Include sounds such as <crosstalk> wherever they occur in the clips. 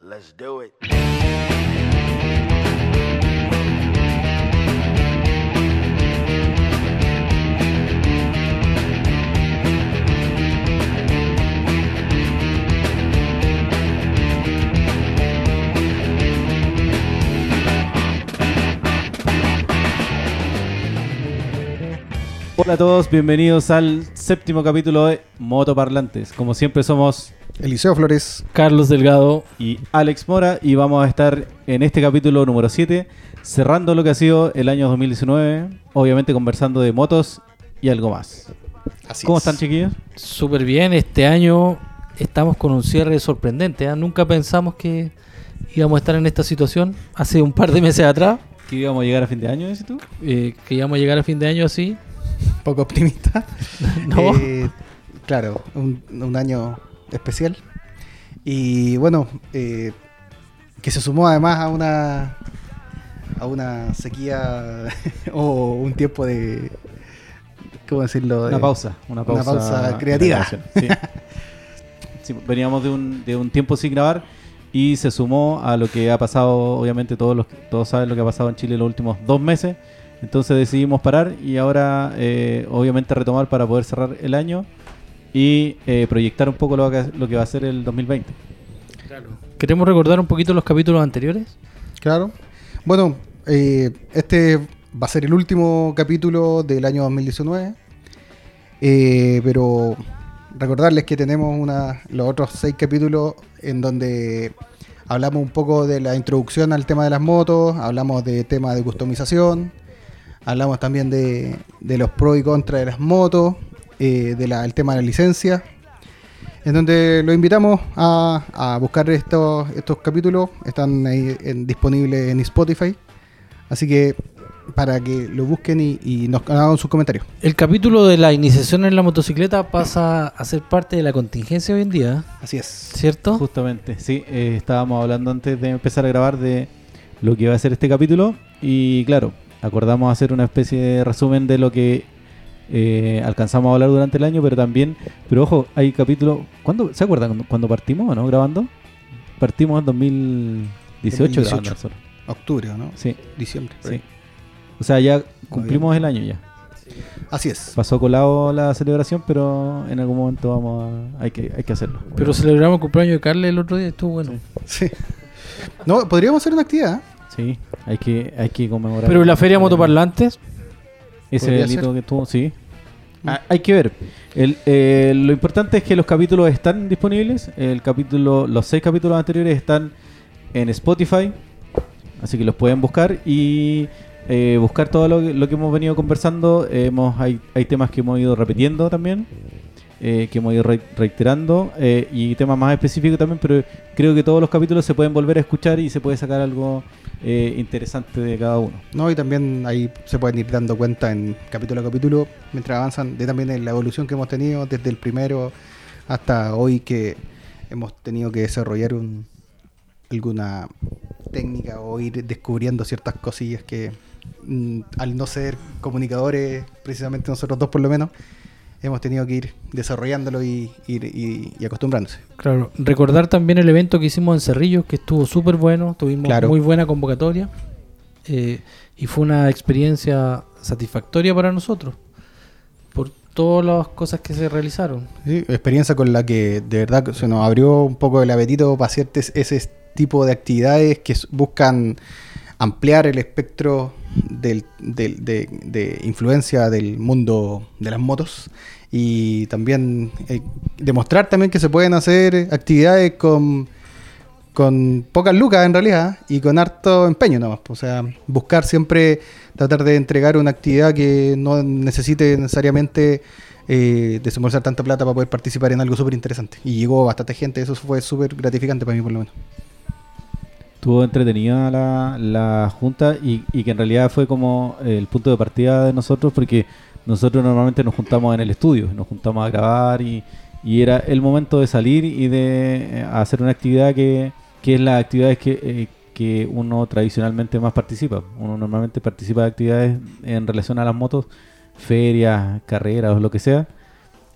Let's do it. Hola a todos, bienvenidos al séptimo capítulo de Motoparlantes. Como siempre somos Eliseo Flores. Carlos Delgado. y Alex Mora y vamos a estar en este capítulo número 7 cerrando lo que ha sido el año 2019, obviamente conversando de motos y algo más. Así ¿Cómo es. están chiquillos? Súper bien, este año estamos con un cierre sorprendente. ¿ah? Nunca pensamos que íbamos a estar en esta situación hace un par de meses atrás, ¿Que íbamos a llegar a fin de año, dices tú? eh, que íbamos a llegar a fin de año así. <laughs> Poco optimista. <laughs> No, Eh, claro, un, un año especial. Y bueno, eh, que se sumó además a una a una sequía <laughs> o un tiempo de ¿cómo decirlo? Una De- pausa, una pausa, creativa. grabación, Sí. Sí, veníamos de un, de un tiempo sin grabar y se sumó a lo que ha pasado, obviamente todos los todos saben lo que ha pasado en Chile los últimos dos meses. Entonces decidimos parar y ahora eh, obviamente retomar para poder cerrar el año y eh, proyectar un poco lo que, lo que va a ser el 2020. queremos recordar un poquito los capítulos anteriores. Claro. Bueno, eh, este va a ser el último capítulo del año 2019. Eh, pero recordarles que tenemos una, los otros seis capítulos en donde hablamos un poco de la introducción al tema de las motos, hablamos de tema de customización, hablamos también de, de los pros y contras de las motos, eh, del tema de la licencia. En donde los invitamos a, a buscar estos, estos capítulos, están ahí en- disponibles en Spotify. Así que para que lo busquen y, y nos hagan sus comentarios. El capítulo de la iniciación en la motocicleta pasa a ser parte de la contingencia hoy en día, Así es. ¿cierto? Justamente, sí, eh, estábamos hablando antes de empezar a grabar de lo que va a ser este capítulo y claro, acordamos hacer una especie de resumen de lo que eh, alcanzamos a hablar durante el año, pero también, pero ojo, hay capítulos, ¿cuándo, ¿se acuerdan cuando- partimos o no grabando? Partimos en 2018, 2018. grabando nosotros. Octubre, ¿no? Sí, Diciembre. sí. O sea, ya cumplimos el año ya. Así es. Pasó colado la celebración, pero en algún momento vamos a, hay que hay que hacerlo. Pero celebramos el cumpleaños de Carle el otro día, estuvo bueno. Sí. <laughs> No, podríamos hacer una actividad. Sí, hay que hay que conmemorar. Pero la feria Motoparlantes, Ese delito ser. que tuvo, sí. Ah, hay que ver. El, eh, lo importante es que los capítulos están disponibles. El capítulo, los seis capítulos anteriores están en Spotify, así que los pueden buscar y eh, buscar todo lo, que- lo que hemos venido conversando. Hemos, hay, hay temas que hemos ido repitiendo también, eh, que hemos ido re- reiterando eh, y temas más específicos también. Pero creo que todos los capítulos se pueden volver a escuchar y se puede sacar algo eh, interesante de cada uno. ¿no? Y también ahí se pueden ir dando cuenta en capítulo a capítulo, mientras avanzan, de también de la evolución que hemos tenido desde el primero hasta hoy que hemos tenido que desarrollar un, alguna técnica o ir descubriendo ciertas cosillas que mm, al no ser comunicadores, precisamente nosotros dos por lo menos, hemos tenido que ir desarrollándolo y, ir- y- y acostumbrándose. Claro, recordar también el evento que hicimos en Cerrillos, que estuvo súper bueno, tuvimos Claro. muy buena convocatoria eh, y fue una experiencia satisfactoria para nosotros por todas las cosas que se realizaron. Sí, experiencia con la que de verdad se nos abrió un poco el apetito para ciertos ese tipo de actividades que buscan ampliar el espectro del- del- de, de influencia del mundo de las motos y también eh, demostrar también que se pueden hacer actividades con, con pocas lucas en realidad y con harto empeño nomás. O sea, buscar siempre tratar de entregar una actividad que no necesite necesariamente eh, desembolsar tanta plata para poder participar en algo súper interesante. Y llegó bastante gente, eso fue súper gratificante para mí por lo menos. Estuvo entretenida la, la junta y, y que en realidad fue como el punto de partida de nosotros porque nosotros normalmente nos juntamos en el estudio, nos juntamos a grabar y, y era el momento de salir y de eh, hacer una actividad que, que es las actividades que, eh, que uno tradicionalmente más participa. Uno normalmente participa de actividades en relación a las motos, ferias, carreras o lo que sea.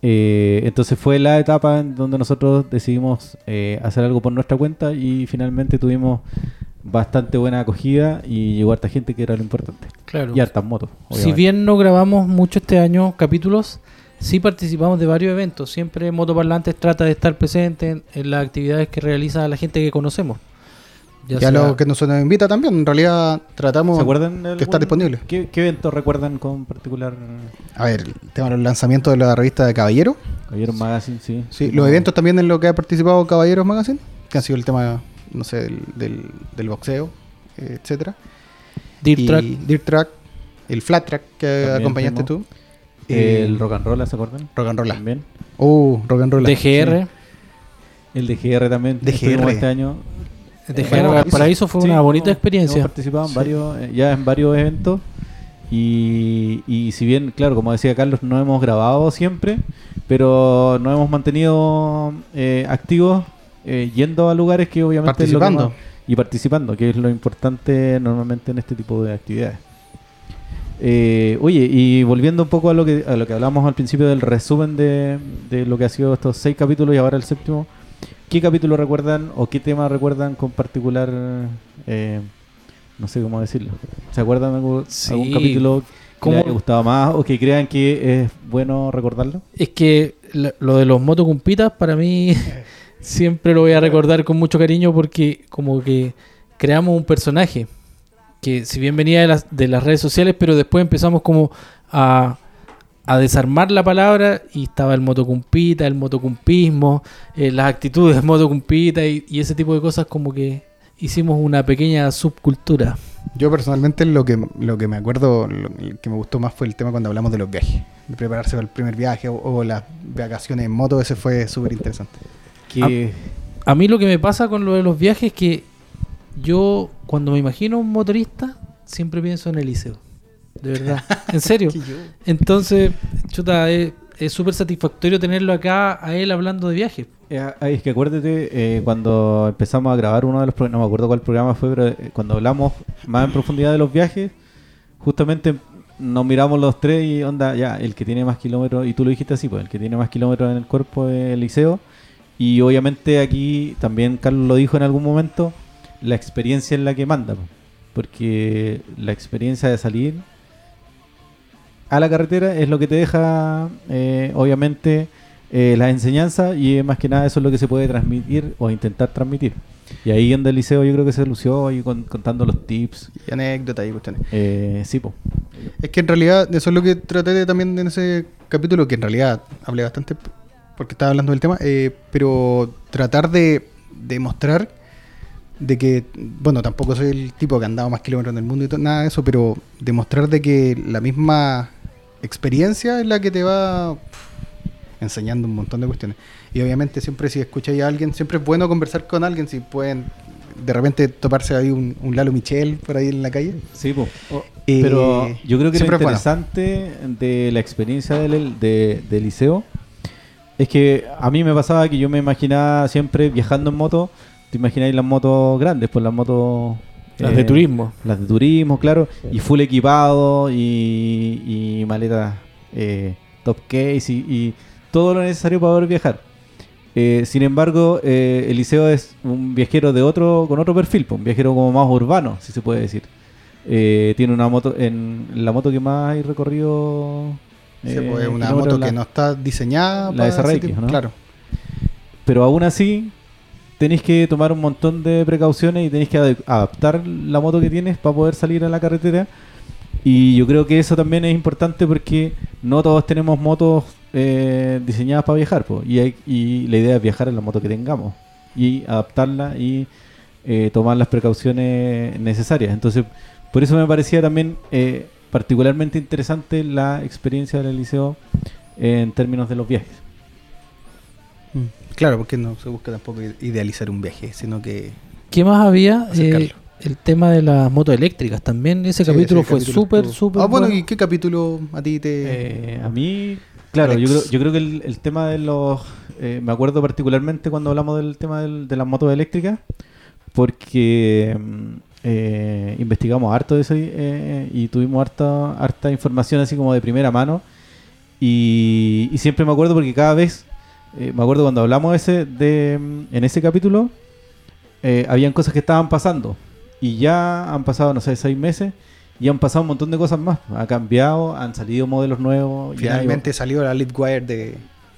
Eh, entonces fue la etapa en donde nosotros decidimos eh, hacer algo por nuestra cuenta y finalmente tuvimos bastante buena acogida y llegó harta gente que era lo importante. Claro. Y hartas motos. Si bien no grabamos mucho este año capítulos, sí participamos de varios eventos. Siempre Motoparlantes trata de estar presente en, en las actividades que realiza la gente que conocemos. Ya Ya sea- lo que nos nos invita también, en realidad tratamos ¿Se acuerdan? de que está algún- disponible. ¿Qué, qué evento recuerdan con particular? A ver, el tema de los lanzamientos de la revista de Caballero. Caballero Magazine, sí. Sí, los eventos también en lo que ha participado Caballeros Magazine, que ha sido el tema, no sé, del, del, del boxeo, etcétera. Dirt Track. Dirt Track, el Flat Track que También acompañaste tú. El Eh, Rock and Roll, ¿se acuerdan? Rock and Roll. También. Uh, Rock and Roll. DGR. El de GR también. DGR. estuvimos este año. DGR Bueno, Valparaíso fue Sí, una bonita hemos- experiencia. Hemos participado en Sí. varios, eh, ya en varios eventos. Y, y si bien, claro, como decía Carlos, no hemos grabado siempre, pero nos hemos mantenido eh, activos, eh, yendo a lugares que obviamente es lo que Participando. más- y participando, que es lo importante normalmente en este tipo de actividades. Eh, oye, y volviendo un poco a lo que a lo que hablamos al principio del resumen de, de lo que ha sido estos seis capítulos y ahora el séptimo, ¿qué capítulo recuerdan o qué tema recuerdan con particular, eh, no sé cómo decirlo? ¿Se acuerdan de algún, Sí. algún capítulo que les gustado más o que crean que es bueno recordarlo? Es que lo de los motocumpitas para mí <laughs> siempre lo voy a recordar con mucho cariño porque como que creamos un personaje que si bien venía de las, de las redes sociales, pero después empezamos como a, a desarmar la palabra y estaba el motocumpita, el motocumpismo, eh, las actitudes de motocumpita y, y ese tipo de cosas como que hicimos una pequeña subcultura. Yo personalmente lo que, lo que me acuerdo, lo que me gustó más fue el tema cuando hablamos de los viajes. De prepararse para el primer viaje o, o las vacaciones en moto, ese fue súper interesante. Que, A mí lo que me pasa con lo de los viajes es que yo cuando me imagino un motorista siempre pienso en Eliseo. De verdad. <laughs> En serio. Entonces, chuta, es es súper satisfactorio tenerlo acá a él hablando de viajes. Eh, ay, es que acuérdate, eh, cuando empezamos a grabar uno de los programas, no me acuerdo cuál programa fue, pero eh, cuando hablamos más en profundidad de los viajes, justamente nos miramos los tres y onda, ya, el que tiene más kilómetros, y tú lo dijiste así, pues el que tiene más kilómetros en el cuerpo es Eliseo. Y obviamente aquí también Carlos lo dijo en algún momento, la experiencia en la que manda, porque la experiencia de salir a la carretera es lo que te deja, eh, obviamente, eh, las enseñanzas y eh, más que nada eso es lo que se puede transmitir o intentar transmitir. Y ahí en el liceo yo creo que se lució ahí con- contando los tips. Y anécdotas y cuestiones. Eh, sí, po. Es que en realidad, eso es lo que traté de también en ese capítulo, que en realidad hablé bastante porque estaba hablando del tema, eh, pero tratar de, de mostrar de que, bueno, tampoco soy el tipo que ha andado más kilómetros en el mundo y todo, nada de eso, pero demostrar de que la misma experiencia es la que te va enseñando un montón de cuestiones. Y obviamente siempre si escucháis a alguien, siempre es bueno conversar con alguien, si pueden de repente toparse ahí un, un Lalo Michel por ahí en la calle. Sí, po. Eh, Pero yo creo que lo siempre es bueno. interesante de la experiencia del, de, del liceo es que a mí me pasaba que yo me imaginaba siempre viajando en moto, te imagináis las motos grandes, pues las motos... Las eh, de turismo. Las de turismo, claro, y full equipado y, y maletas eh, top case y, y todo lo necesario para poder viajar. Eh, sin embargo, eh, Eliseo es un viajero de otro con otro perfil, pues, un viajero como más urbano, si se puede decir. Eh, tiene una moto, en la moto que más hay recorrido. Sí, eh, pues, es una moto la- que no está diseñada la ese SRX, ¿no? Claro. Pero aún así, tenéis que tomar un montón de precauciones y tenéis que ade- adaptar la moto que tienes para poder salir a la carretera. Y yo creo que eso también es importante porque no todos tenemos motos eh, diseñadas para viajar. po, y, hay- y la idea es viajar en la moto que tengamos y adaptarla y eh, tomar las precauciones necesarias. Entonces, por eso me parecía también eh, particularmente interesante la experiencia del liceo en términos de los viajes. Claro, porque no se busca tampoco idealizar un viaje, sino que ¿Qué más había? Eh, el tema de las motos eléctricas también. Ese Sí, capítulo ese fue súper, súper Ah, bueno, bueno. ¿y qué capítulo a ti te...? Eh, a mí, claro, yo creo, yo creo que el, el tema de los... eh, me acuerdo particularmente cuando hablamos del tema del- de las motos eléctricas, porque mm, eh, investigamos harto de eso y, eh, y tuvimos harta, harta información así como de primera mano. Y, y siempre me acuerdo porque cada vez, eh, me acuerdo cuando hablamos ese, de, mm, en ese capítulo, eh, habían cosas que estaban pasando. Y ya han pasado, no sé, seis meses. Y han pasado un montón de cosas más. Ha cambiado, han salido modelos nuevos. ya Finalmente salió la Litwire de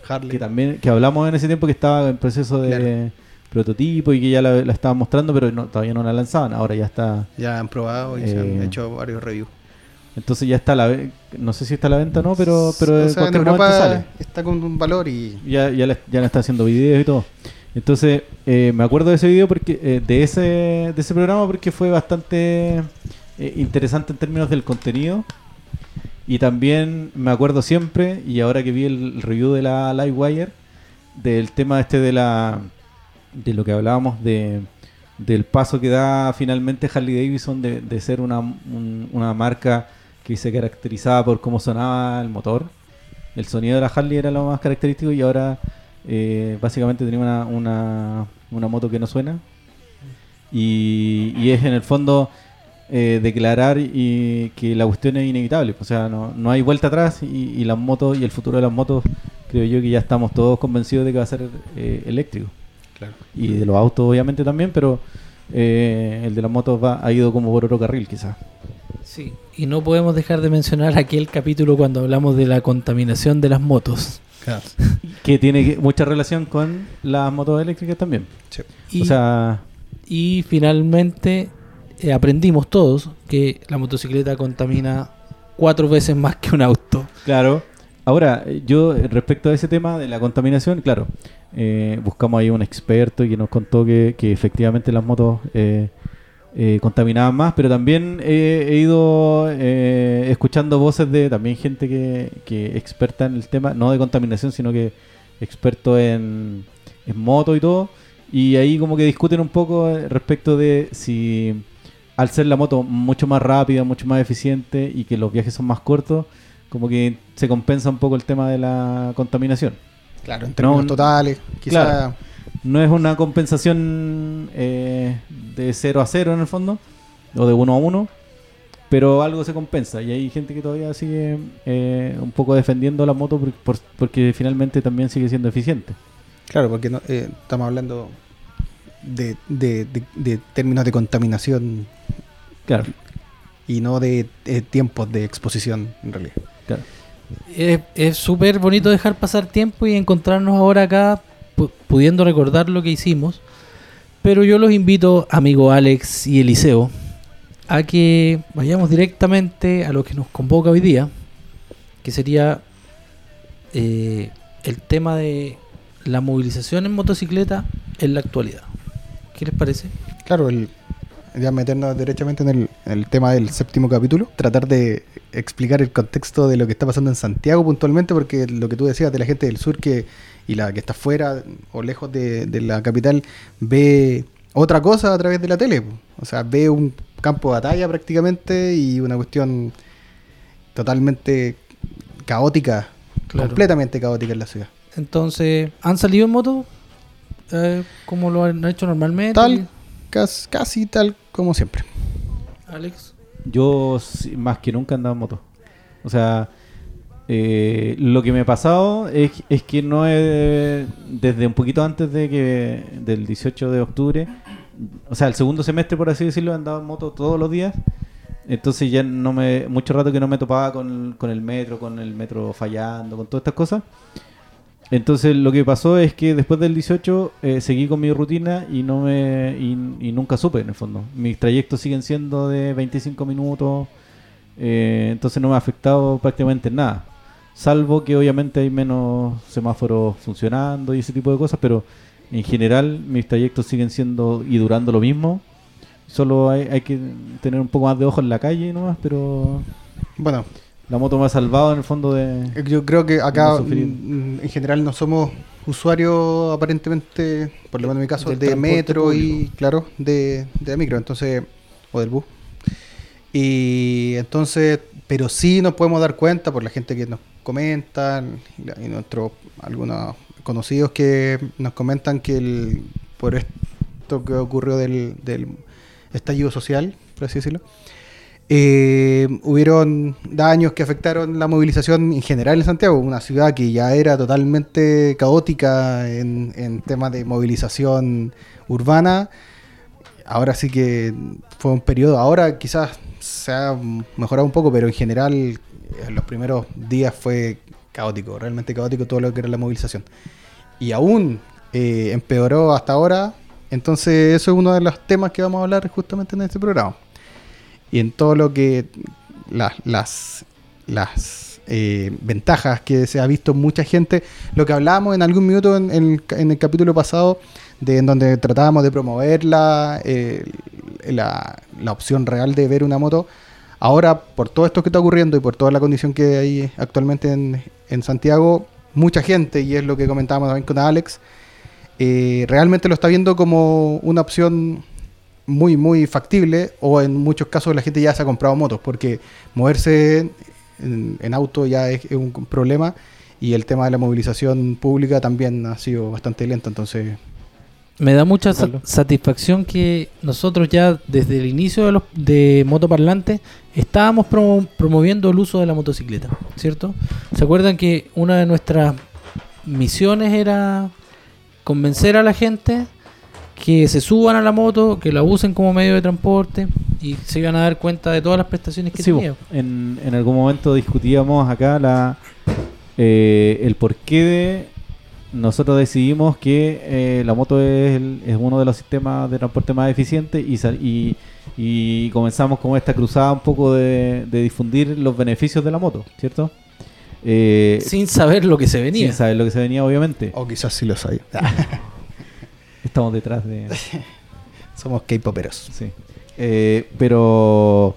Harley. que también que hablamos en ese tiempo que estaba en proceso de Claro. prototipo y que ya la, la estaban mostrando, pero no- todavía no la lanzaban. Ahora ya está. Ya han probado y se han Eh, hecho varios reviews. Entonces ya está a la no sé si está a la venta o no, pero, pero O sea, en Europa sale. está con un valor y Ya, ya, le, ya le está haciendo videos y todo. Entonces, eh, me acuerdo de ese video porque eh, de ese de ese programa porque fue bastante eh, interesante en términos del contenido. Y también me acuerdo siempre, y ahora que vi el review de la Livewire, del tema este de la de lo que hablábamos de del paso que da finalmente Harley Davidson de, de ser una, un- una marca que se caracterizaba por cómo sonaba el motor. El sonido de la Harley era lo más característico y ahora eh, básicamente tenía una, una, una moto que no suena. Y, y es en el fondo eh, declarar y que la cuestión es inevitable. O sea, no, no hay vuelta atrás y, y las motos y el futuro de las motos creo yo que ya estamos todos convencidos de que va a ser eh, eléctrico. claro. Y de los autos obviamente también, pero el de las motos va, ha ido como por otro carril quizás. Sí, y no podemos dejar de mencionar aquel capítulo cuando hablamos de la contaminación de las motos. Que tiene que- mucha relación con las motos eléctricas también. Sí. Y, O sea, y finalmente eh, aprendimos todos que la motocicleta contamina cuatro veces más que un auto. Claro. Ahora, yo eh, respecto a ese tema de la contaminación, claro, eh, buscamos ahí un experto que nos contó que, que efectivamente las motos eh, eh, contaminaban más, pero también he, he ido eh, escuchando voces de también gente que, que experta en el tema, no de contaminación, sino que experto en, en moto y todo, y ahí como que discuten un poco eh, respecto de si al ser la moto mucho más rápida, mucho más eficiente y que los viajes son más cortos, como que se compensa un poco el tema de la contaminación. Claro, en términos No, totales. Quizá claro. No es una compensación eh, de 0 a 0 en el fondo, o de 1 a 1, pero algo se compensa. Y hay gente que todavía sigue eh, un poco defendiendo la moto por- por- porque finalmente también sigue siendo eficiente. Claro, porque no- eh, estamos hablando de, de- de- de términos de contaminación Claro, y no de eh, tiempos de exposición en realidad. claro. Es súper bonito dejar pasar tiempo y encontrarnos ahora acá pudiendo recordar lo que hicimos. Pero yo los invito, amigo Alex y Eliseo, a que vayamos directamente a lo que nos convoca hoy día, que sería eh, el tema de la movilización en motocicleta en la actualidad. ¿Qué les parece? Claro, el, ya meternos derechamente en el, en el tema del séptimo capítulo, tratar de explicar el contexto de lo que está pasando en Santiago puntualmente, porque lo que tú decías de la gente del sur que y la que está fuera o lejos de, de la capital ve otra cosa a través de la tele. O sea, ve un campo de batalla prácticamente y una cuestión totalmente caótica, Claro. completamente caótica en la ciudad. Entonces, ¿han salido en moto? Eh, como lo han hecho normalmente? Tal, cas- casi tal como siempre. Alex. Yo más que nunca andaba en moto. O sea, eh, lo que me ha pasado es, que no he, desde un poquito antes de que del 18 de octubre, o sea, el segundo semestre por así decirlo, he andado en moto todos los días. Entonces ya no me, mucho rato que no me topaba con, con el metro, con el metro fallando, con todas estas cosas. Entonces lo que pasó es que después del 18 eh, seguí con mi rutina y no me y, nunca supe en el fondo. Mis trayectos siguen siendo de 25 minutos, eh, entonces no me ha afectado prácticamente en nada. Salvo que obviamente hay menos semáforos funcionando y ese tipo de cosas, pero en general mis trayectos siguen siendo y durando lo mismo. Solo hay, hay que tener un poco más de ojo en la calle nomás, pero Bueno, la moto me ha salvado en el fondo de... Yo creo que acá No en general no somos usuarios aparentemente, por lo menos en mi caso, de metro y, claro, de, de micro, entonces, o del bus. Y entonces, pero sí nos podemos dar cuenta por la gente que nos comenta y, nuestros algunos conocidos que nos comentan que por esto que ocurrió del, del estallido social, por así decirlo, Eh, hubieron daños que afectaron la movilización en general en Santiago, una ciudad que ya era totalmente caótica en, en temas de movilización urbana. Ahora sí que fue un periodo, ahora quizás se ha mejorado un poco, pero en general en los primeros días fue caótico, realmente caótico todo lo que era la movilización. Y aún eh, empeoró hasta ahora, entonces eso es uno de los temas que vamos a hablar justamente en este programa y en todo lo que las, las, las eh, ventajas que se ha visto mucha gente, lo que hablábamos en algún minuto en, en, en el, capítulo pasado, de en donde tratábamos de promover la, eh, la, la, opción real de ver una moto, ahora por todo esto que está ocurriendo y por toda la condición que hay actualmente en, Santiago, mucha gente, y es lo que comentábamos también con Alex, eh, realmente lo está viendo como una opción muy, muy factible o en muchos casos la gente ya se ha comprado motos porque moverse en, en auto ya es, es, un problema y el tema de la movilización pública también ha sido bastante lento, entonces... Me da mucha sa satisfacción que nosotros ya desde el inicio de, los, de Motoparlante estábamos promo promoviendo el uso de la motocicleta, ¿cierto? ¿Se acuerdan que una de nuestras misiones era convencer a la gente que se suban a la moto, que la usen como medio de transporte y se iban a dar cuenta de todas las prestaciones que sí, tenía. En, en, algún momento discutíamos acá la eh, el porqué de nosotros decidimos que eh, la moto es, el, es, uno de los sistemas de transporte más eficientes y, y, y, comenzamos con esta cruzada un poco de, de, difundir los beneficios de la moto, ¿cierto? Eh, sin saber lo que se venía. Sin saber lo que se venía, obviamente. O quizás sí lo sabía. <laughs> Estamos detrás de. <laughs> Somos K-poperos. Sí. Eh, pero,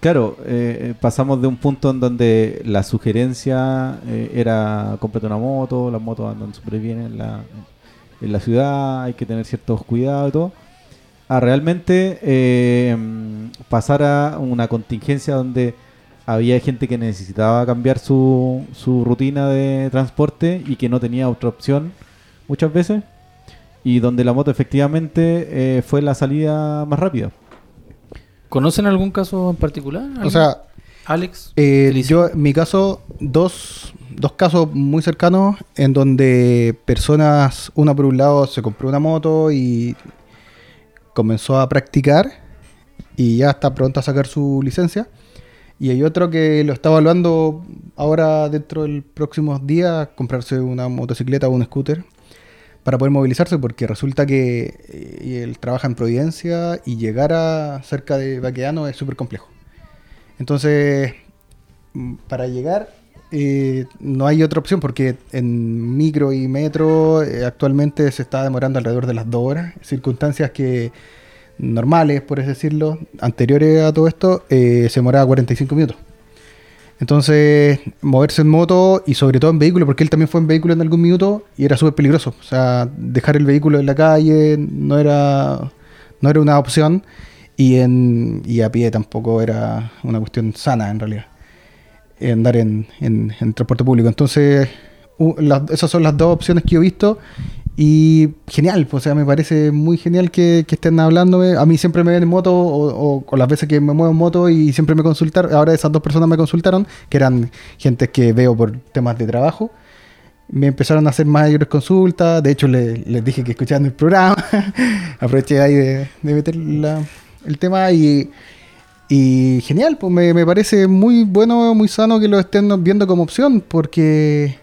claro, eh, pasamos de un punto en donde la sugerencia eh, era comprarte una moto, las motos andan súper bien en la, en la ciudad, hay que tener ciertos cuidados y todo, a realmente eh, pasar a una contingencia donde había gente que necesitaba cambiar su, su rutina de transporte y que no tenía otra opción muchas veces y donde la moto efectivamente eh, fue la salida más rápida. ¿Conocen algún caso en particular? O sea, Alex. Eh, yo, en mi caso, dos, dos casos muy cercanos en donde personas, una por un lado se compró una moto y comenzó a practicar y ya está pronto a sacar su licencia. Y hay otro que lo está evaluando ahora dentro del próximos días, comprarse una motocicleta o un scooter para poder movilizarse, porque resulta que eh, él trabaja en Providencia y llegar a cerca de Baqueano es súper complejo. Entonces, mm, para llegar eh, no hay otra opción, porque en micro y metro eh, actualmente se está demorando alrededor de las dos horas, circunstancias que normales, por así decirlo, anteriores a todo esto, eh, se demoraba 45 minutos. Entonces, moverse en moto y sobre todo en vehículo, porque él también fue en vehículo en algún minuto y era súper peligroso. O sea, dejar el vehículo en la calle no era, no era una opción y, en, y a pie tampoco era una cuestión sana en realidad. Andar en, en, en transporte público. Entonces, uh, las, esas son las dos opciones que yo he visto y genial, pues, o sea, me parece muy genial que, estén hablándome. A mí siempre me ven en moto o, o, las veces que me muevo en moto y siempre me consultaron. Ahora esas dos personas me consultaron, que eran gente que veo por temas de trabajo. Me empezaron a hacer mayores consultas. De hecho, le, les dije que escuchaban el programa. <laughs> Aproveché ahí de, de meter la, el tema y, y genial, pues me, me parece muy bueno, muy sano que lo estén viendo como opción porque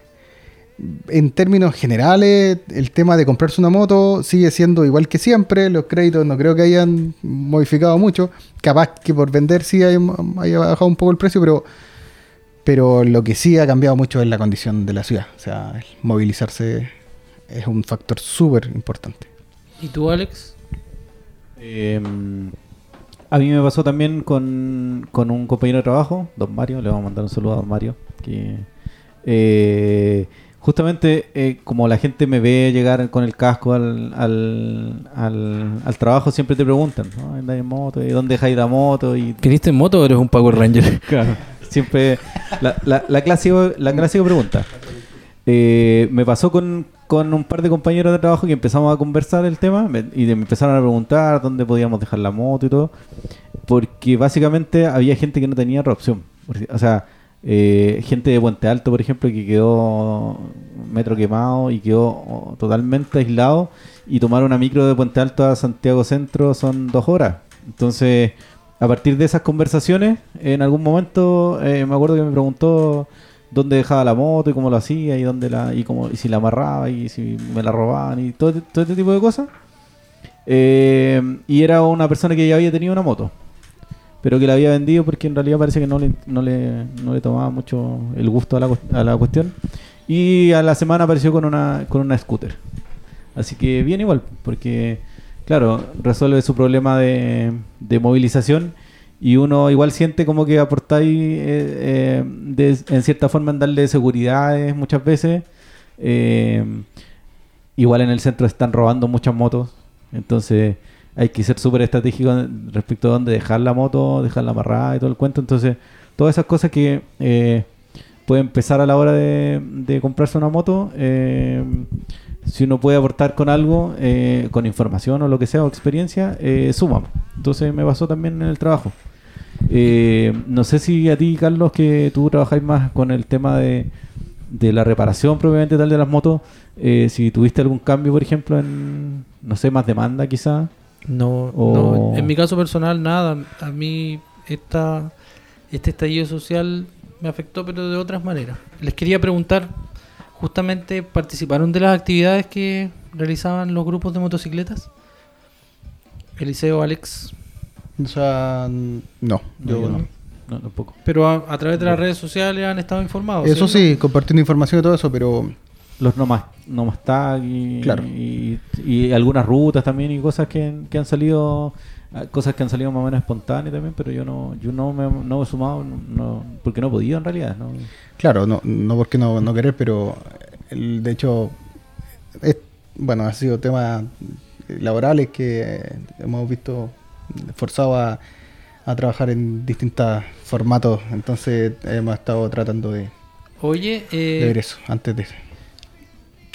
en términos generales, el tema de comprarse una moto sigue siendo igual que siempre. Los créditos no creo que hayan modificado mucho. Capaz que por vender sí haya, haya bajado un poco el precio, pero, pero lo que sí ha cambiado mucho es la condición de la ciudad. O sea, movilizarse es un factor súper importante. ¿Y tú, Alex? Eh, a mí me pasó también con, con, un compañero de trabajo, don Mario. Le vamos a mandar un saludo a don Mario. Que, eh, justamente eh, como la gente me ve llegar con el casco al, al, al, al trabajo, siempre te preguntan, ¿no? ¿Andas en moto? ¿Y dónde dejáis la moto? Y... ¿Viniste en moto o eres un Power Ranger? <laughs> claro, siempre la, la, la, clásica, la clásica pregunta. Eh, me pasó con, con, un par de compañeros de trabajo que empezamos a conversar el tema me, y me empezaron a preguntar dónde podíamos dejar la moto y todo. porque básicamente había gente que no tenía otra opción. O sea, eh, gente de Puente Alto, por ejemplo, que quedó metro quemado y quedó oh, totalmente aislado y tomar una micro de Puente Alto a Santiago Centro son dos horas. Entonces, a partir de esas conversaciones, en algún momento eh, me acuerdo que me preguntó dónde dejaba la moto y cómo lo hacía y dónde la y cómo y si la amarraba y si me la robaban y todo, todo este tipo de cosas. Eh, y era una persona que ya había tenido una moto, pero que la había vendido porque en realidad parece que no le, no le, no le tomaba mucho el gusto a la, a la cuestión. Y a la semana apareció con una, con una scooter. Así que bien igual, porque claro, resuelve su problema de, de movilización y uno igual siente como que aportáis eh, eh, de- en cierta forma en darle seguridades muchas veces. Eh, igual en el centro están robando muchas motos, entonces hay que ser súper estratégico respecto a dónde dejar la moto, dejarla amarrada y todo el cuento. Entonces, todas esas cosas que eh, pueden empezar a la hora de, comprarse una moto, eh, si uno puede aportar con algo, eh, con información o lo que sea, o experiencia, eh, suma. Entonces me pasó también en el trabajo. No sé si a ti, Carlos, que tú trabajáis más con el tema de, de la reparación propiamente tal de las motos, si tuviste algún cambio, por ejemplo, en, no sé, más demanda quizá. No, O- no, en mi caso personal nada. A mí esta, este estallido social me afectó, pero de otras maneras. Les quería preguntar, justamente, ¿participaron de las actividades que realizaban los grupos de motocicletas? Eliseo, Alex, O sea, no, No, yo no. tampoco. pero a, a través de las redes sociales han estado informados. Eso ¿cierto? sí, compartiendo información y todo eso, pero Los nomás, nomás tag y, Claro. y, y algunas rutas también y cosas que, que han salido ah, cosas que han salido más o menos espontáneas también pero yo no yo no me, no me he sumado no, porque no he podido en realidad no claro, no, no porque no, no querer, pero el, de hecho, es, bueno, ha sido temas laborales que hemos visto forzados a, a trabajar en distintos formatos, entonces hemos estado tratando de, Oye, de eh, ver eso antes de...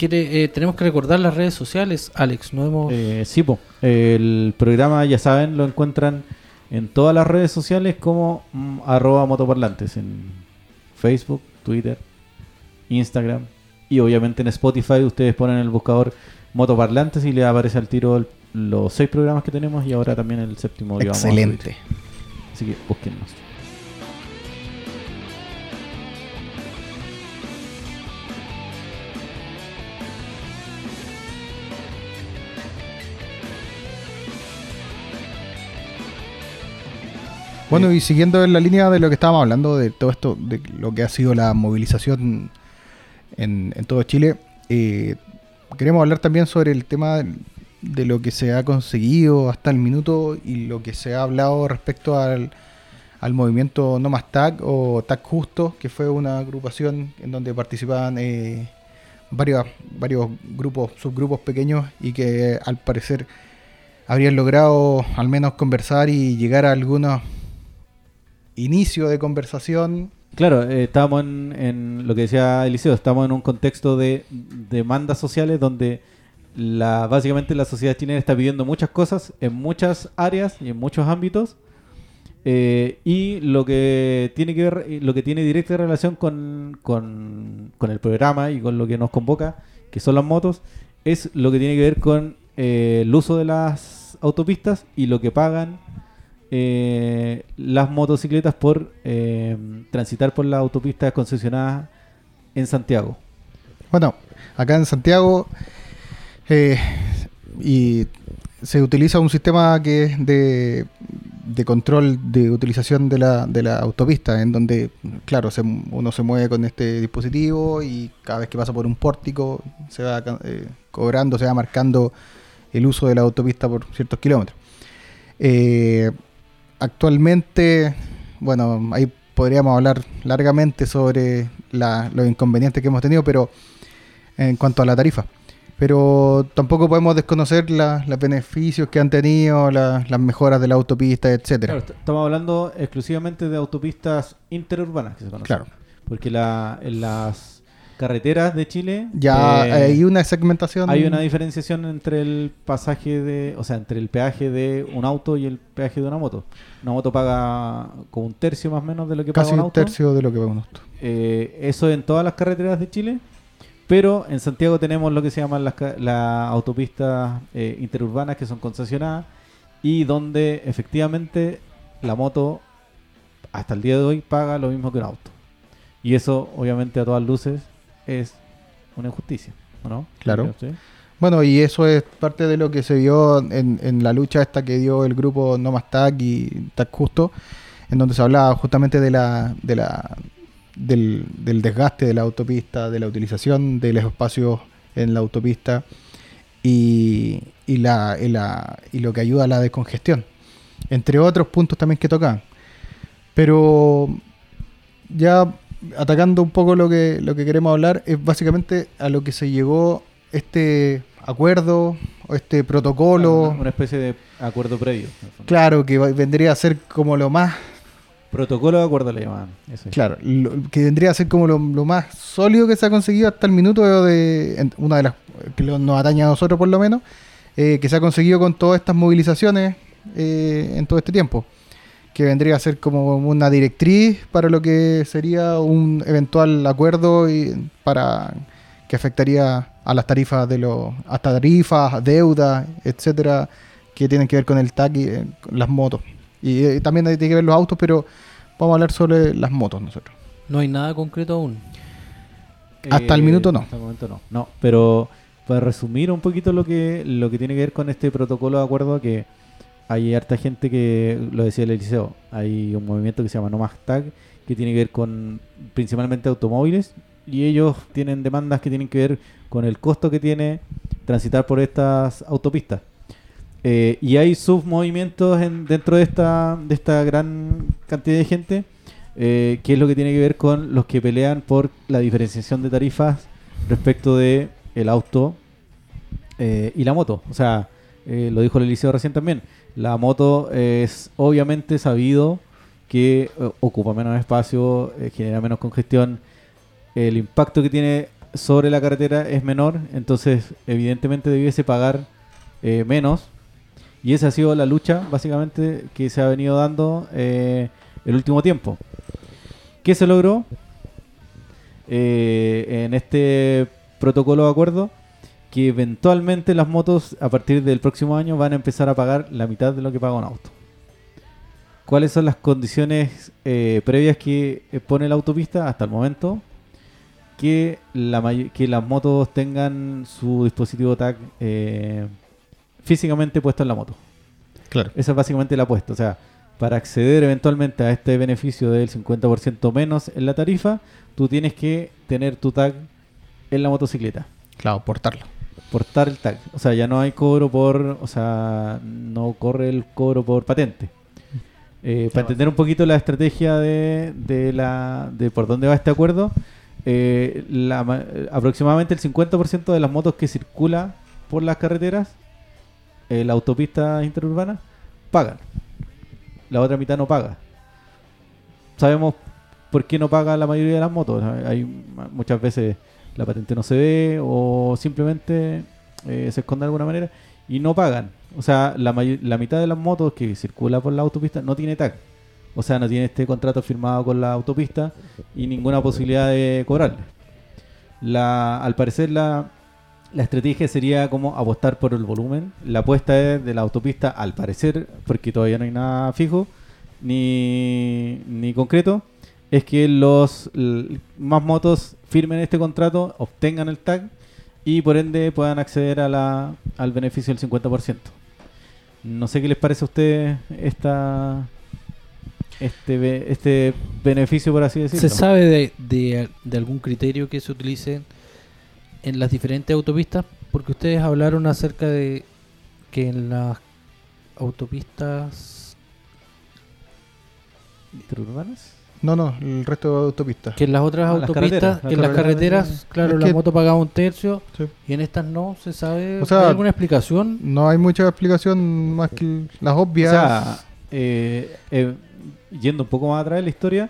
quiere- eh, tenemos que recordar las redes sociales, Alex. No hemos. Eh, sí po. el programa ya saben lo encuentran en todas las redes sociales como mm, arroba motoparlantes en Facebook Twitter Instagram y obviamente en Spotify ustedes ponen el buscador motoparlantes y le aparece al tiro el- los seis programas que tenemos y ahora también el séptimo. Excelente. Así que búsquennos. Bueno, y siguiendo en la línea de lo que estábamos hablando, de todo esto, de lo que ha sido la movilización en, en todo Chile, eh, queremos hablar también sobre el tema de lo que se ha conseguido hasta el minuto y lo que se ha hablado respecto al, al movimiento No Más Tag o Tag Justo, que fue una agrupación en donde participaban eh, varios, varios grupos, subgrupos pequeños y que al parecer habrían logrado al menos conversar y llegar a algunos inicio de conversación. Claro, eh, estamos en, lo que decía Eliseo, estamos en un contexto de demandas sociales donde la, básicamente la sociedad chilena está pidiendo muchas cosas en muchas áreas y en muchos ámbitos. eh, y lo que tiene que ver, lo que tiene directa relación con el programa y con lo que nos convoca, que son las motos, es lo que tiene que ver con eh, el uso de las autopistas y lo que pagan eh, las motocicletas por eh, transitar por las autopistas concesionadas en Santiago. Bueno, acá en Santiago eh, y se utiliza un sistema que es de, de control de utilización de la, de la autopista, en donde, claro, uno se mueve con este dispositivo y cada vez que pasa por un pórtico se va cobrando, se va marcando el uso de la autopista por ciertos kilómetros. Actualmente, bueno, ahí podríamos hablar largamente sobre la- los inconvenientes que hemos tenido, pero en cuanto a la tarifa. Pero tampoco podemos desconocer la- los beneficios que han tenido, la- las mejoras de la autopista, etcétera. Claro, est- estamos hablando exclusivamente de autopistas interurbanas que se conocen. Claro. Porque la, en las carreteras de Chile. Ya eh, hay una segmentación. hay una diferenciación entre el pasaje de, o sea, entre el peaje de un auto y el peaje de una moto. Una moto paga como un tercio más o menos de lo que casi paga un un auto. tercio de lo que paga un auto. Eh, eso en todas las carreteras de Chile. Pero en Santiago tenemos lo que se llaman las, las autopistas eh, interurbanas que son concesionadas y donde efectivamente la moto hasta el día de hoy paga lo mismo que un auto. Y eso obviamente a todas luces es una injusticia, ¿o ¿no? Claro. ¿Sí? Bueno, y eso es parte de lo que se vio en, en la lucha esta que dio el grupo No Más Tag y Tag Justo, en donde se hablaba justamente de la, de la del, del desgaste de la autopista, de la utilización de los espacios en la autopista y, y, la, y, la- y lo que ayuda a la descongestión, entre otros puntos también que tocan. Pero ya atacando un poco lo que, lo que queremos hablar, es básicamente a lo que se llegó este acuerdo o este protocolo, Una, una especie de acuerdo previo. claro, que vendría a ser como lo más, Protocolo de acuerdo le llaman. Eso es. claro, lo- que vendría a ser como lo, lo más sólido que se ha conseguido hasta el minuto de en- una de las que nos atañe a nosotros por lo menos, eh, que se ha conseguido con todas estas movilizaciones eh, en todo este tiempo. Que vendría a ser como una directriz para lo que sería un eventual acuerdo y para que afectaría a las tarifas de los hasta tarifas, deudas, etcétera, que tienen que ver con el TAC y eh, con las motos. Y eh, también tiene que ver los autos, pero vamos a hablar sobre las motos nosotros. No hay nada concreto aún. Hasta el minuto no. Hasta el momento no. No, pero para resumir un poquito lo que lo que tiene que ver con este protocolo de acuerdo que hay harta gente que lo decía el Eliseo, hay un movimiento que se llama No Más Tag que tiene que ver con principalmente automóviles y ellos tienen demandas que tienen que ver con el costo que tiene transitar por estas autopistas. Eh, y hay submovimientos en, dentro de esta, de esta gran cantidad de gente, eh, que es lo que tiene que ver con los que pelean por la diferenciación de tarifas respecto de el auto eh, y la moto. O sea, lo dijo el Eliseo recién también. La moto es obviamente sabido que eh, ocupa menos espacio, eh, genera menos congestión. El impacto que tiene sobre la carretera es menor, entonces evidentemente debiese pagar eh, menos. Y esa ha sido la lucha básicamente que se ha venido dando el último tiempo. ¿Qué se logró? En este protocolo de acuerdo que eventualmente las motos a partir del próximo año van a empezar a pagar la mitad de lo que paga un auto. ¿Cuáles son las condiciones eh, previas que pone la autopista hasta el momento? Que, la que las motos tengan su dispositivo TAC eh, físicamente puesto en la moto. Claro. Esa es básicamente la apuesta. O sea, para acceder eventualmente a este beneficio del 50% menos en la tarifa, tú tienes que tener tu tag en la motocicleta. Claro, portarlo. Portar el tag. O sea, ya no hay cobro por. O sea, no corre el cobro por patente. Eh, para entender un poquito la estrategia de, de, la, de por dónde va este acuerdo, eh, la aproximadamente el 50% de las motos que circula por las carreteras, eh, la autopista interurbana, pagan. La otra mitad no paga. Sabemos por qué no paga la mayoría de las motos. Hay muchas veces la patente no se ve o simplemente eh, se esconde de alguna manera y no pagan. O sea, la, mitad de las motos que circula por la autopista no tiene tag. O sea, no tiene este contrato firmado con la autopista y ninguna posibilidad de cobrarle. La, al parecer la, la estrategia sería como apostar por el volumen. La apuesta es de la autopista, al parecer, porque todavía no hay nada fijo ni, ni concreto, es que los más motos firmen este contrato, obtengan el tag y por ende puedan acceder a la, al beneficio del 50%. No sé qué les parece a ustedes esta, este, este beneficio, por así decirlo. ¿Se sabe de, de- de algún criterio que se utilice en las diferentes autopistas? Porque ustedes hablaron acerca de que en las autopistas, ¿Interurbanas? No, no, el resto de autopistas. que en las otras Ah, las autopistas, carreteras, que las en las carreteras, carreteras, claro, la que- moto pagaba un tercio Sí. y en estas no, ¿se sabe? O sea, ¿Hay alguna explicación? No hay mucha explicación más que las O obvias. sea, eh, eh, yendo un poco más atrás de la historia,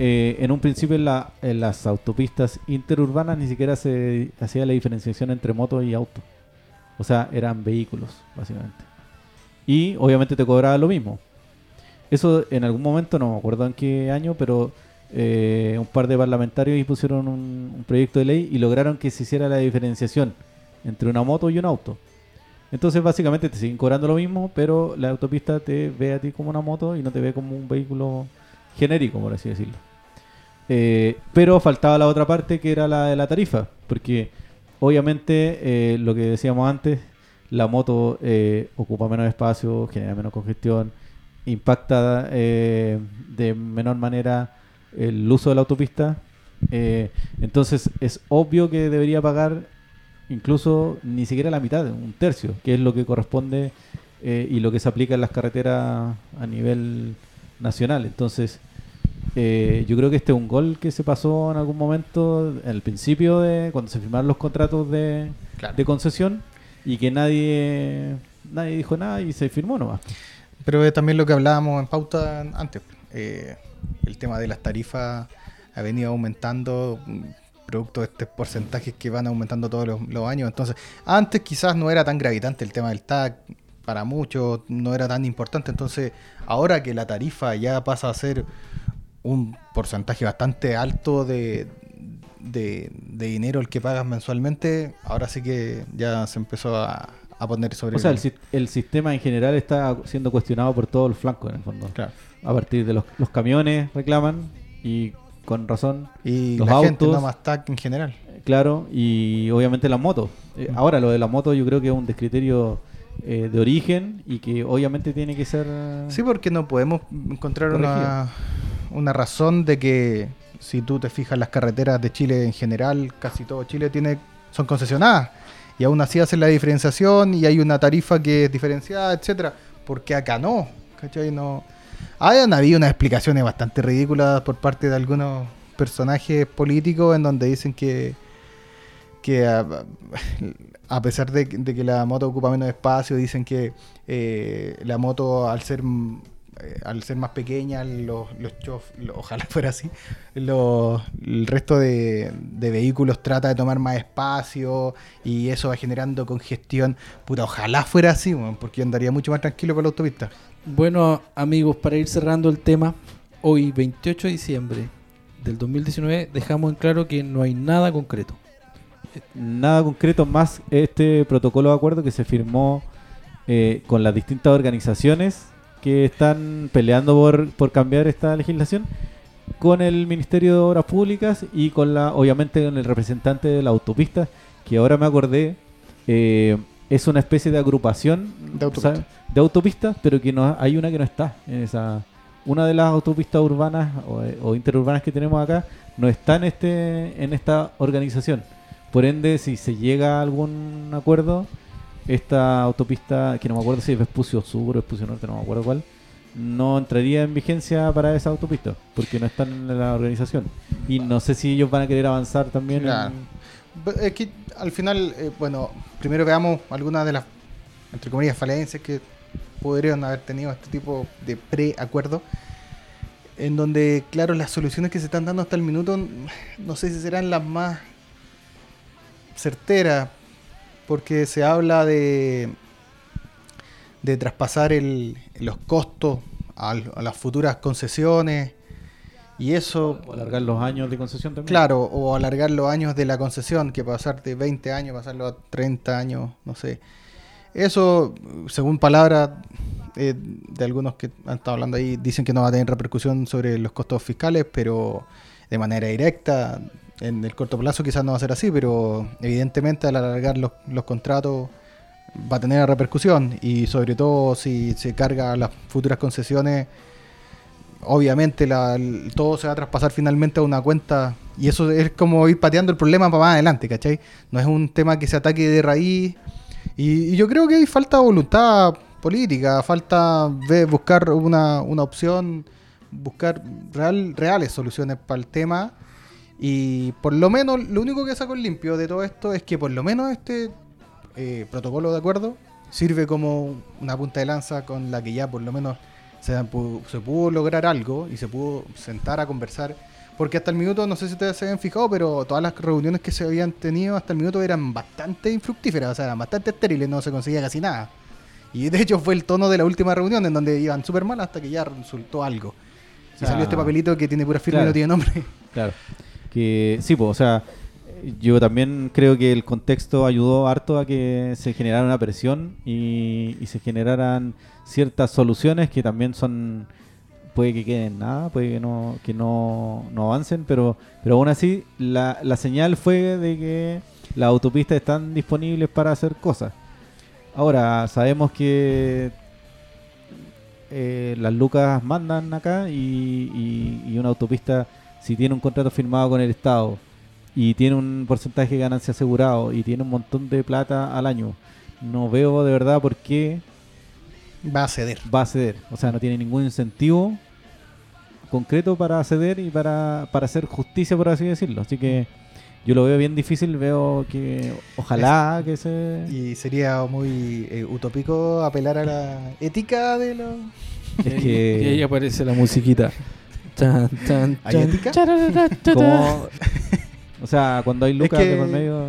eh, en un principio en, la- en las autopistas interurbanas ni siquiera se hacía la diferenciación entre moto y auto. O sea, eran vehículos, básicamente. Y obviamente te cobraba lo mismo. Eso en algún momento, no me acuerdo en qué año, pero eh, un par de parlamentarios impusieron un, proyecto de ley y lograron que se hiciera la diferenciación entre una moto y un auto. Entonces básicamente te siguen cobrando lo mismo, pero la autopista te ve a ti como una moto y no te ve como un vehículo genérico, por así decirlo. Eh, pero faltaba la otra parte que era la de la tarifa, porque obviamente eh, lo que decíamos antes, la moto ocupa menos espacio, genera menos congestión, impacta eh, de menor manera el uso de la autopista. eh, entonces es obvio que debería pagar incluso ni siquiera la mitad, un tercio, que es lo que corresponde eh, y lo que se aplica en las carreteras a nivel nacional. Entonces, eh, yo creo que este es un gol que se pasó en algún momento, al principio de cuando se firmaron los contratos de, Claro. de concesión y que nadie nadie dijo nada y se firmó nomás. Pero es también lo que hablábamos en pauta antes. eh, el tema de las tarifas ha venido aumentando mm, producto de estos porcentajes que van aumentando todos los, años. Entonces, antes quizás no era tan gravitante el tema del TAC, para muchos no era tan importante. Entonces, ahora que la tarifa ya pasa a ser un porcentaje bastante alto de, de, de dinero el que pagas mensualmente, ahora sí que ya se empezó a, a poner sobre O sea, el, si- el sistema en general está siendo cuestionado por todos los flancos en el fondo. Claro. A partir de los, los camiones reclaman y con razón, Y Los la gente autos. no más TAC en general. eh, claro, y obviamente las motos. Eh, Mm. ahora lo de la moto yo creo que es un descriterio eh, de origen y que obviamente tiene que ser... Sí, porque no podemos encontrar una, una razón de que si tú te fijas las carreteras de Chile en general, casi todo Chile tiene son concesionadas y aún así hacen la diferenciación y hay una tarifa que es diferenciada, etcétera, porque acá no, ¿cachai? No han habido unas explicaciones bastante ridículas por parte de algunos personajes políticos en donde dicen que que a, a pesar de, que la moto ocupa menos espacio, dicen que eh, la moto al ser eh, al ser más pequeña, los, los chof- lo- ojalá fuera así, los- el resto de, de vehículos trata de tomar más espacio y eso va generando congestión. Puta, ojalá fuera así, porque yo andaría mucho más tranquilo por la autopista. Bueno, amigos, para ir cerrando el tema, hoy 28 de diciembre del 2019 dejamos en claro que no hay nada concreto. Nada concreto más este protocolo de acuerdo que se firmó eh, con las distintas organizaciones que están peleando por, por cambiar esta legislación con el Ministerio de Obras Públicas y con la obviamente con el representante de la autopista que ahora me acordé eh, es una especie de agrupación De autopista. autopistas pero que no hay una que no está en esa una de las autopistas urbanas o, eh, o interurbanas que tenemos acá no está en este en esta organización por ende, si se llega a algún acuerdo, esta autopista, que no me acuerdo si es Vespucio Sur o Vespucio Norte, no me acuerdo cuál, no entraría en vigencia para esa autopista, porque no están en la organización. Y no sé si ellos van a querer avanzar también. Es que al final, eh, bueno, primero veamos algunas de las, entre comillas, falencias que podrían haber tenido este tipo de preacuerdo. En donde, claro, las soluciones que se están dando hasta el minuto, no sé si serán las más certeras, porque se habla de, de traspasar el- los costos a las futuras concesiones. Y eso o alargar los años de concesión también. Claro, o alargar los años de la concesión, que pasar de 20 años, pasarlo a 30 años, no sé. Eso, según palabras eh, de algunos que han estado hablando ahí, dicen que no va a tener repercusión sobre los costos fiscales, pero de manera directa, en el corto plazo quizás no va a ser así, pero evidentemente al alargar los, los contratos va a tener repercusión y sobre todo si se carga las futuras concesiones obviamente la- el- todo se va a traspasar finalmente a una cuenta y eso es como ir pateando el problema para más adelante, ¿cachai? No es un tema que se ataque de raíz y, y yo creo que hay falta de voluntad política, falta de buscar una, una opción, buscar real, reales soluciones para el tema y por lo menos lo único que saco en limpio de todo esto es que por lo menos este eh, protocolo de acuerdo sirve como una punta de lanza con la que ya por lo menos se, pu- se pudo lograr algo y se pudo sentar a conversar Porque hasta el minuto, no sé si ustedes se habían fijado, pero todas las reuniones que se habían tenido hasta el minuto eran bastante infructíferas, o sea, eran bastante estériles, no se conseguía casi nada. Y de hecho fue el tono de la última reunión en donde iban súper mal hasta que ya resultó algo. Y Ah. salió este papelito que tiene pura firma y no tiene nombre. Claro. Que sí, pues, o sea, yo también creo que el contexto ayudó harto a que se generara una presión y, y se generaran ciertas soluciones que también son puede que queden en nada, puede que no que no, no avancen, pero pero aún así la, la señal fue de que las autopistas están disponibles para hacer cosas. Ahora, sabemos que eh, las lucas mandan acá y, y- y una autopista, si tiene un contrato firmado con el Estado y tiene un porcentaje de ganancia asegurado y tiene un montón de plata al año, no veo de verdad por qué Va a ceder. va a ceder. O sea, no tiene ningún incentivo concreto para ceder y para, para hacer justicia, por así decirlo. Así que yo lo veo bien difícil, veo que ojalá que se... Y sería muy eh, utópico apelar a la ética de los... Es Y ahí que... aparece la musiquita. O sea, cuando hay lucas que- de por medio...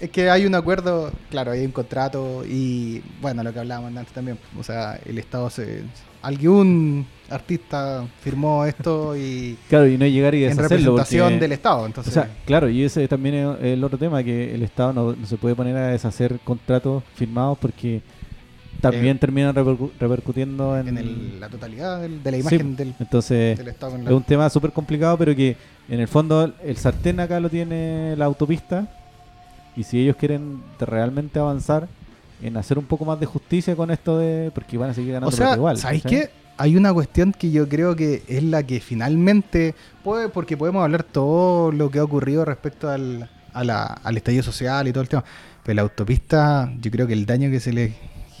Es que hay un acuerdo, claro, hay un contrato y bueno, lo que hablábamos antes también, o sea, el Estado se... Algún artista firmó esto y Claro, y no llegar y en deshacerlo. representación porque- del Estado, O entonces... sea, claro, y ese también es el otro tema, que el Estado no, no se puede poner a deshacer contratos firmados porque también Eh, terminan repercu- repercutiendo en, en el- la totalidad del- de la Sí, imagen del, Entonces, del Estado. es la- un tema súper complicado, pero que en el fondo el sartén acá lo tiene la autopista. Y si ellos quieren realmente avanzar en hacer un poco más de justicia con esto de. Porque van a seguir ganando O sea, igual. ¿sabéis ¿cachai? qué? Hay una cuestión que yo creo que es la que finalmente puede, porque podemos hablar todo lo que ha ocurrido respecto al, a la- al estallido social y todo el tema, pero la autopista, yo creo que el daño que se le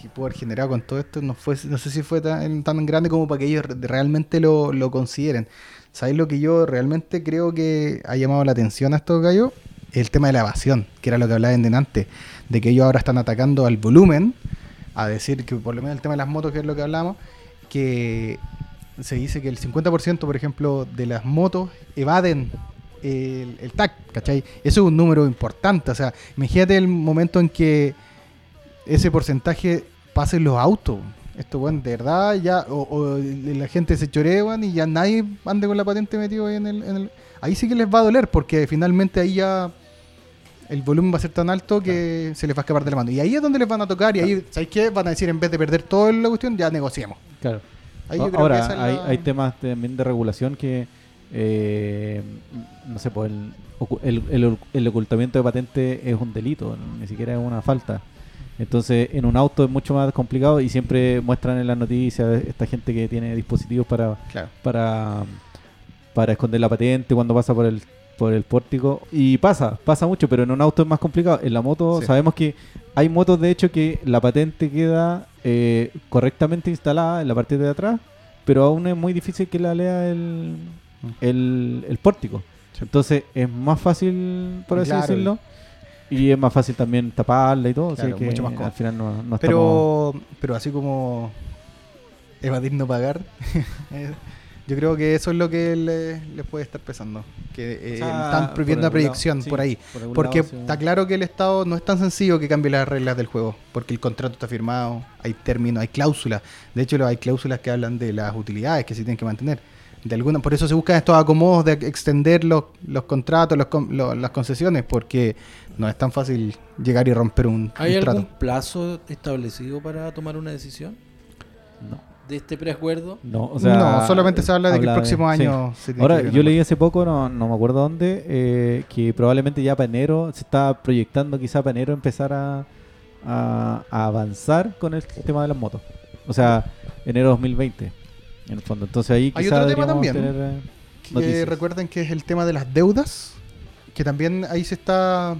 pudo haber generado con todo esto no fue, no sé si fue tan, tan grande como para que ellos re- realmente lo, lo consideren. ¿Sabéis lo que yo realmente creo que ha llamado la atención a estos gallos? El tema de la evasión, que era lo que hablaban de antes, de que ellos ahora están atacando al volumen, a decir que por lo menos el tema de las motos, que es lo que hablamos, que se dice que el 50%, por ejemplo, de las motos evaden el, el TAC, ¿cachai? Eso es un número importante, o sea, imagínate el momento en que ese porcentaje pase en los autos. Esto, bueno, de verdad, ya, o, o la gente se chorea, weón, y ya nadie ande con la patente metido ahí en el, en el- Ahí sí que les va a doler, porque finalmente ahí ya el volumen va a ser tan alto que se les va a escapar de la mano. Y ahí es donde les van a tocar, y ahí, ¿sabéis qué? Van a decir, en vez de perder toda la cuestión, ya negociemos. Claro. Ahí yo creo que Ahora, esa hay, la- hay temas también de regulación que, eh, no sé, pues el, el, el- el ocultamiento de patente es un delito, ni siquiera es una falta. Entonces, en un auto es mucho más complicado y siempre muestran en las noticias esta gente que tiene dispositivos para, Claro. para, para esconder la patente cuando pasa por el por el pórtico y pasa, pasa mucho, pero en un auto es más complicado. En la moto Sí. sabemos que hay motos de hecho que la patente queda eh, correctamente instalada en la parte de atrás, pero aún es muy difícil que la lea el, el, el pórtico. Entonces es más fácil, por así Claro. decirlo, y es más fácil también taparla y todo, así Claro, que mucho más cómodo. al final no, no estamos- Pero, pero así como evadir no pagar, <laughs> eh, yo creo que eso es lo que le- les puede estar pesando. Que eh, O sea, están prohibiendo lado, proyección sí, por ahí. por Porque lado, sí. está claro que el Estado no es tan sencillo que cambie las reglas del juego, porque el contrato está firmado, hay términos, hay cláusulas. De hecho, hay cláusulas que hablan de las utilidades que se tienen que mantener. De alguna, por eso se buscan estos acomodos de extender los, los contratos, los con- lo- las concesiones, porque no es tan fácil llegar y romper un, ¿Hay un trato. algún plazo establecido para tomar una decisión No. de este preacuerdo? No, o sea, no, solamente se habla de que el próximo año se tiene Ahora, que yo leí hace poco, no, no me acuerdo dónde, eh, que probablemente ya para enero se está proyectando quizá para enero empezar a, a- a avanzar con el tema de las motos. O sea, enero 2020, en el fondo. Entonces ahí Hay quizá otro tema también, tener, eh, que noticias. recuerden que es el tema de las deudas, que también ahí se está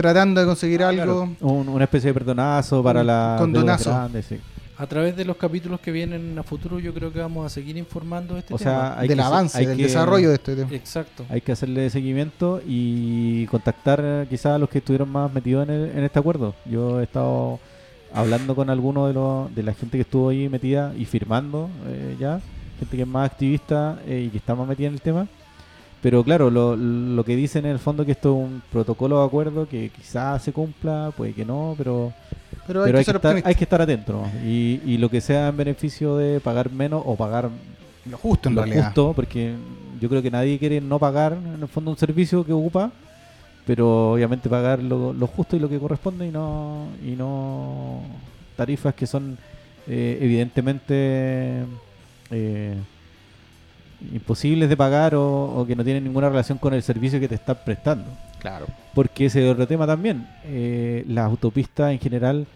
tratando de conseguir algo. Un- una especie de perdonazo para deudas condonazo. grandes, sí. A través de los capítulos que vienen a futuro, yo creo que vamos a seguir informando de este O tema. sea, hay del que avance, hay del que- desarrollo de este tema. Exacto. Hay que hacerle seguimiento y contactar quizás a los que estuvieron más metidos en, el- en este acuerdo. Yo he estado hablando con algunos de, los, de la gente que estuvo ahí metida y firmando eh, ya, gente que es más activista eh, y que está más metida en el tema. Pero claro, lo, lo que dicen en el fondo que esto es un protocolo de acuerdo que quizás se cumpla, puede que no, pero, Pero, pero hay que estar, hay que estar atento. Y, y lo que sea en beneficio de pagar menos o pagar Lo justo en lo realidad. justo, porque yo creo que nadie quiere no pagar en el fondo un servicio que ocupa, pero obviamente pagar lo, lo justo y lo que corresponde y no y no tarifas que son eh, evidentemente eh, imposibles de pagar o, o que no tienen ninguna relación con el servicio que te están prestando. Claro. Porque ese es otro tema también. eh, las autopistas en general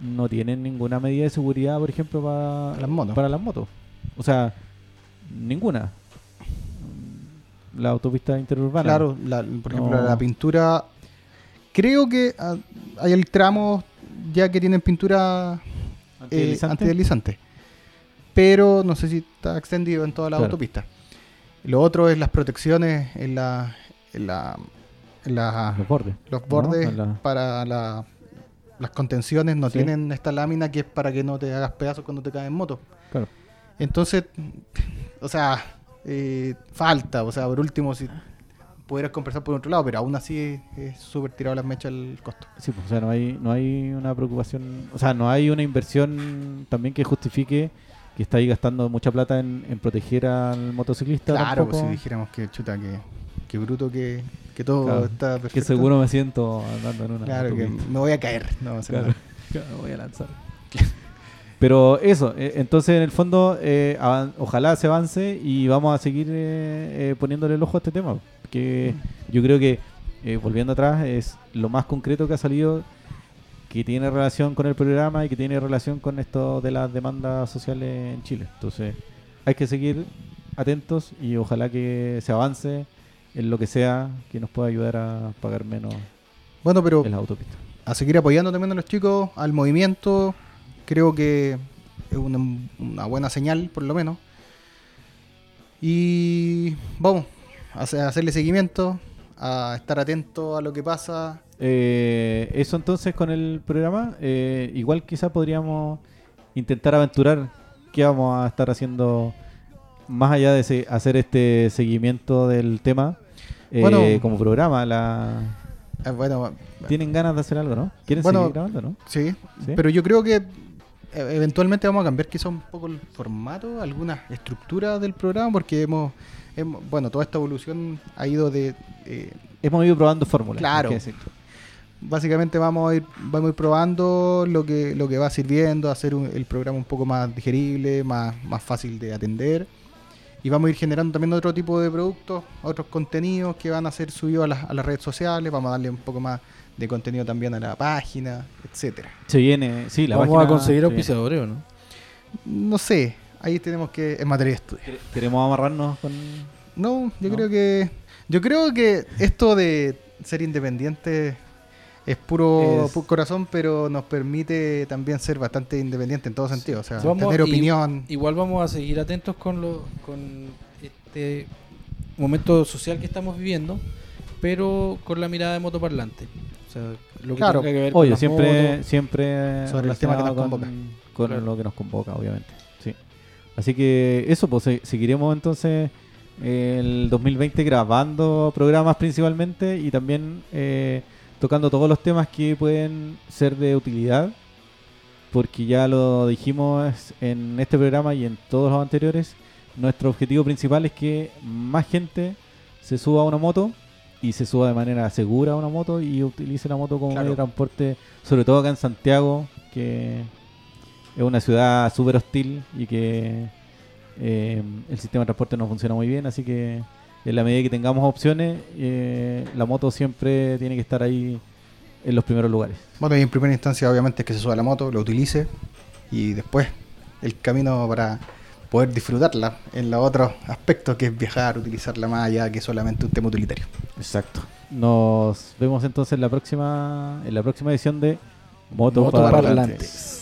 no tienen ninguna medida de seguridad, por ejemplo, para Las motos. Para las motos. O sea, ninguna. La autopista interurbana. Claro, la- por ejemplo, No. la pintura. Creo que ah, hay el tramo ya que tienen pintura eh, Antideslizante. Pero no sé si está extendido en toda la Claro. autopista. Lo otro es las protecciones en la. En la, en la- Los bordes. los ¿no? bordes En la- para la- las contenciones no Sí. tienen esta lámina que es para que no te hagas pedazos cuando te caes en moto. Claro. Entonces, o sea, eh, falta, o sea, por último, si pudieras conversar por otro lado, pero aún así es súper tirado las mechas el costo. Sí, pues, o sea, no hay, no hay una preocupación, o sea, no hay una inversión también que justifique que está ahí gastando mucha plata en, en proteger al motociclista. Claro, pues si dijéramos que chuta, que, que bruto, que, que todo Claro, está perfecto. que seguro me siento andando en una Claro, que me voy a caer. No, vamos a hacer Claro. Claro, <laughs> voy a lanzar. Pero eso, eh, entonces en el fondo, eh, ojalá se avance y vamos a seguir eh, poniéndole el ojo a este tema. Que yo creo que, volviendo atrás, es lo más concreto que ha salido que tiene relación con el programa y que tiene relación con esto de las demandas sociales en Chile. Entonces, hay que seguir atentos y ojalá que se avance en lo que sea que nos pueda ayudar a pagar menos Bueno, pero en las autopistas. a seguir apoyando también a los chicos, al movimiento. Creo que es una, una buena señal, por lo menos. Y vamos a hacer- a hacerle seguimiento, a estar atento a lo que pasa. Eh, eso entonces con el programa, eh, igual quizá podríamos intentar aventurar qué vamos a estar haciendo más allá de hacer este seguimiento del tema eh, Bueno. como programa. La... Eh, bueno, ¿Tienen ganas de hacer algo, no? ¿Quieren Bueno, seguir grabando, no? sí, ¿Sí? pero yo creo que eh, eventualmente vamos a cambiar quizá un poco el formato, algunas estructuras del programa, porque hemos- bueno, toda esta evolución ha ido de... eh, Hemos ido probando fórmulas. Claro. básicamente vamos a ir, vamos a ir probando lo que, lo que va sirviendo, hacer un- el programa un poco más digerible, más, más fácil de atender. Y vamos a ir generando también otro tipo de productos, otros contenidos que van a ser subidos a las, a las redes sociales. Vamos a darle un poco más de contenido también a la página, etcétera. Se viene, sí, la Vamos página, a conseguir auspiciadores, ¿o no? No sé, ahí tenemos que en materia de estudio. Quere- Queremos amarrarnos con... No, yo ¿No? creo que yo creo que esto de ser independiente es puro, Es- pu- corazón, pero nos permite también ser bastante independiente en todo sentido, o sea, Vamos- tener opinión. Igual vamos a seguir atentos con, lo, con este momento social que estamos viviendo, pero con la mirada de motoparlante. O sea, lo que Claro. tenga que ver Oye, siempre, motos. siempre Sobre los temas que nos relacionado con, convocan. con Claro. lo que nos convoca, obviamente. Sí. Así que eso, pues se- seguiremos entonces el 2020 grabando programas principalmente y también eh, tocando todos los temas que pueden ser de utilidad, porque ya lo dijimos en este programa y en todos los anteriores, nuestro objetivo principal es que más gente se suba a una moto y se suba de manera segura a una moto y utilice la moto como Claro. medio de transporte, sobre todo acá en Santiago, que es una ciudad súper hostil y que eh, el sistema de transporte no funciona muy bien, así que en la medida que tengamos opciones, eh, la moto siempre tiene que estar ahí en los primeros lugares. Bueno, y en primera instancia obviamente es que se suba la moto, lo utilice y después el camino para poder disfrutarla en los otros aspectos que es viajar, utilizarla más allá que solamente un tema utilitario. Exacto. Nos vemos entonces en la próxima en la próxima edición de Moto Motoparlantes. Parlantes.